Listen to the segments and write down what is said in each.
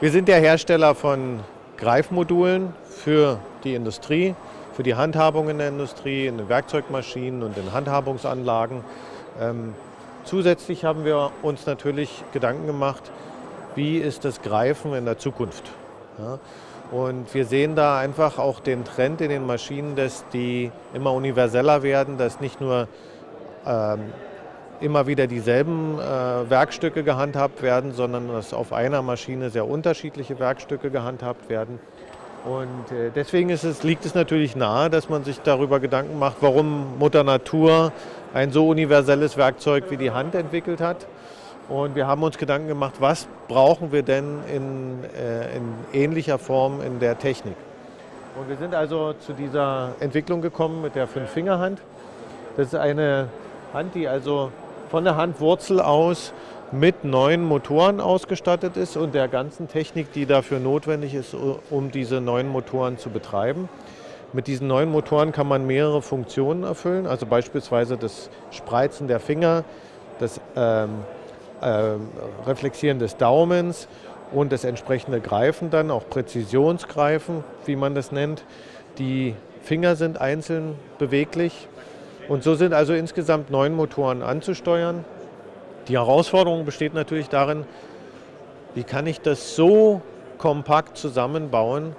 Wir sind der Hersteller von Greifmodulen für die Industrie, für die Handhabung in der Industrie, in den Werkzeugmaschinen und in Handhabungsanlagen. Ähm, zusätzlich haben wir uns natürlich Gedanken gemacht, wie ist das Greifen in der Zukunft. Und wir sehen da einfach auch den Trend in den Maschinen, dass die immer universeller werden, dass nicht nur ähm, immer wieder dieselben äh, Werkstücke gehandhabt werden, sondern dass auf einer Maschine sehr unterschiedliche Werkstücke gehandhabt werden. Und äh, deswegen es, liegt es natürlich nahe, dass man sich darüber Gedanken macht, warum Mutter Natur ein so universelles Werkzeug wie die Hand entwickelt hat. Und wir haben uns Gedanken gemacht, was brauchen wir denn in, äh, in ähnlicher Form in der Technik. Und wir sind also zu dieser Entwicklung gekommen mit der Fünf-Finger-Hand. Das ist eine Hand, die also von der Handwurzel aus mit neuen Motoren ausgestattet ist und der ganzen Technik, die dafür notwendig ist, um diese neuen Motoren zu betreiben. Mit diesen neuen Motoren kann man mehrere Funktionen erfüllen, also beispielsweise das Spreizen der Finger, das ähm, äh, Reflexieren des Daumens und das entsprechende Greifen dann, auch Präzisionsgreifen, wie man das nennt. Die Finger sind einzeln beweglich und so sind also insgesamt neun Motoren anzusteuern. Die Herausforderung besteht natürlich darin, wie kann ich das so kompakt zusammenbauen,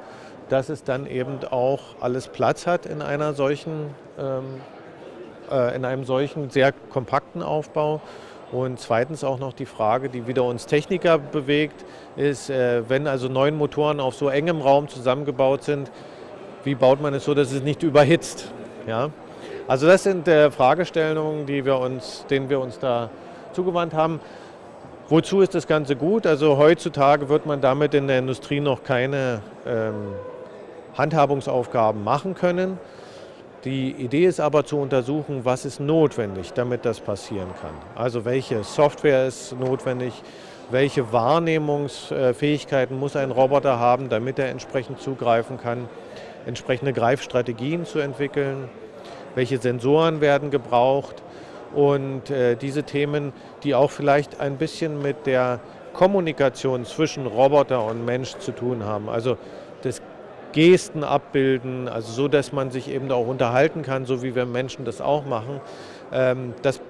dass es dann eben auch alles Platz hat in einer solchen, ähm, äh, in einem solchen sehr kompakten Aufbau. Und zweitens auch noch die Frage, die wieder uns Techniker bewegt, ist, äh, wenn also neun Motoren auf so engem Raum zusammengebaut sind, wie baut man es so, dass es nicht überhitzt? Ja? Also das sind äh, Fragestellungen, die wir uns, denen wir uns da zugewandt haben. Wozu ist das Ganze gut? Also heutzutage wird man damit in der Industrie noch keine ähm, Handhabungsaufgaben machen können. Die Idee ist aber zu untersuchen, was ist notwendig, damit das passieren kann. Also welche Software ist notwendig, welche Wahrnehmungsfähigkeiten muss ein Roboter haben, damit er entsprechend zugreifen kann, entsprechende Greifstrategien zu entwickeln welche Sensoren werden gebraucht und äh, diese Themen, die auch vielleicht ein bisschen mit der Kommunikation zwischen Roboter und Mensch zu tun haben. Also das Gesten abbilden, also so, dass man sich eben auch unterhalten kann, so wie wir Menschen das auch machen. Ähm, das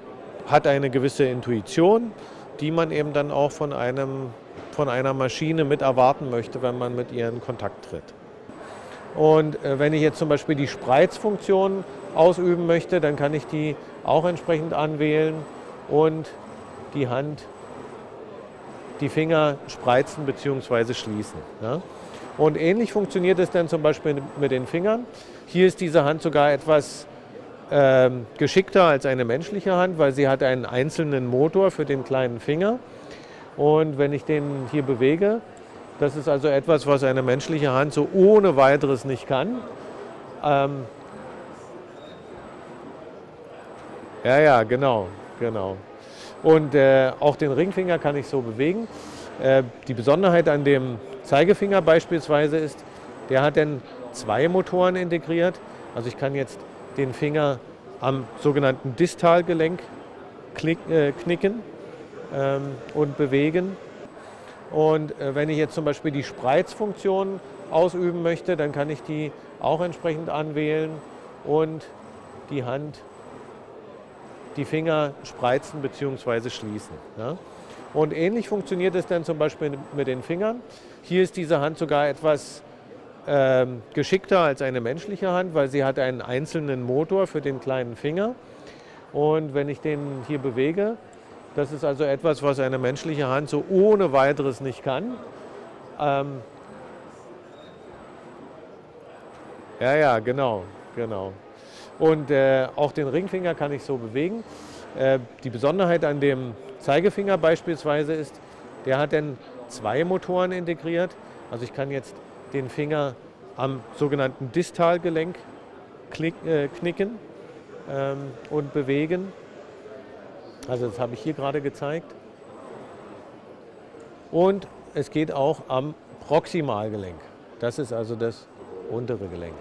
hat eine gewisse Intuition, die man eben dann auch von, einem, von einer Maschine mit erwarten möchte, wenn man mit ihr in Kontakt tritt. Und äh, wenn ich jetzt zum Beispiel die Spreizfunktion ausüben möchte, dann kann ich die auch entsprechend anwählen und die Hand, die Finger spreizen bzw. schließen. Ja? Und ähnlich funktioniert es dann zum Beispiel mit den Fingern. Hier ist diese Hand sogar etwas äh, geschickter als eine menschliche Hand, weil sie hat einen einzelnen Motor für den kleinen Finger. Und wenn ich den hier bewege, das ist also etwas, was eine menschliche Hand so ohne weiteres nicht kann. Ähm ja, ja, genau, genau. Und äh, auch den Ringfinger kann ich so bewegen. Äh, die Besonderheit an dem Zeigefinger beispielsweise ist, der hat dann zwei Motoren integriert. Also ich kann jetzt den Finger am sogenannten Distalgelenk äh, knicken ähm, und bewegen. Und äh, wenn ich jetzt zum Beispiel die Spreizfunktion ausüben möchte, dann kann ich die auch entsprechend anwählen und die Hand, die Finger spreizen bzw. schließen. Ja? Und ähnlich funktioniert es dann zum Beispiel mit den Fingern. Hier ist diese Hand sogar etwas ähm, geschickter als eine menschliche Hand, weil sie hat einen einzelnen Motor für den kleinen Finger. Und wenn ich den hier bewege, das ist also etwas, was eine menschliche Hand so ohne weiteres nicht kann. Ähm ja, ja, genau, genau. Und äh, auch den Ringfinger kann ich so bewegen. Äh, die Besonderheit an dem Zeigefinger beispielsweise ist, der hat dann zwei Motoren integriert. Also ich kann jetzt den Finger am sogenannten Distalgelenk äh, knicken ähm, und bewegen. Also das habe ich hier gerade gezeigt. Und es geht auch am Proximalgelenk. Das ist also das untere Gelenk.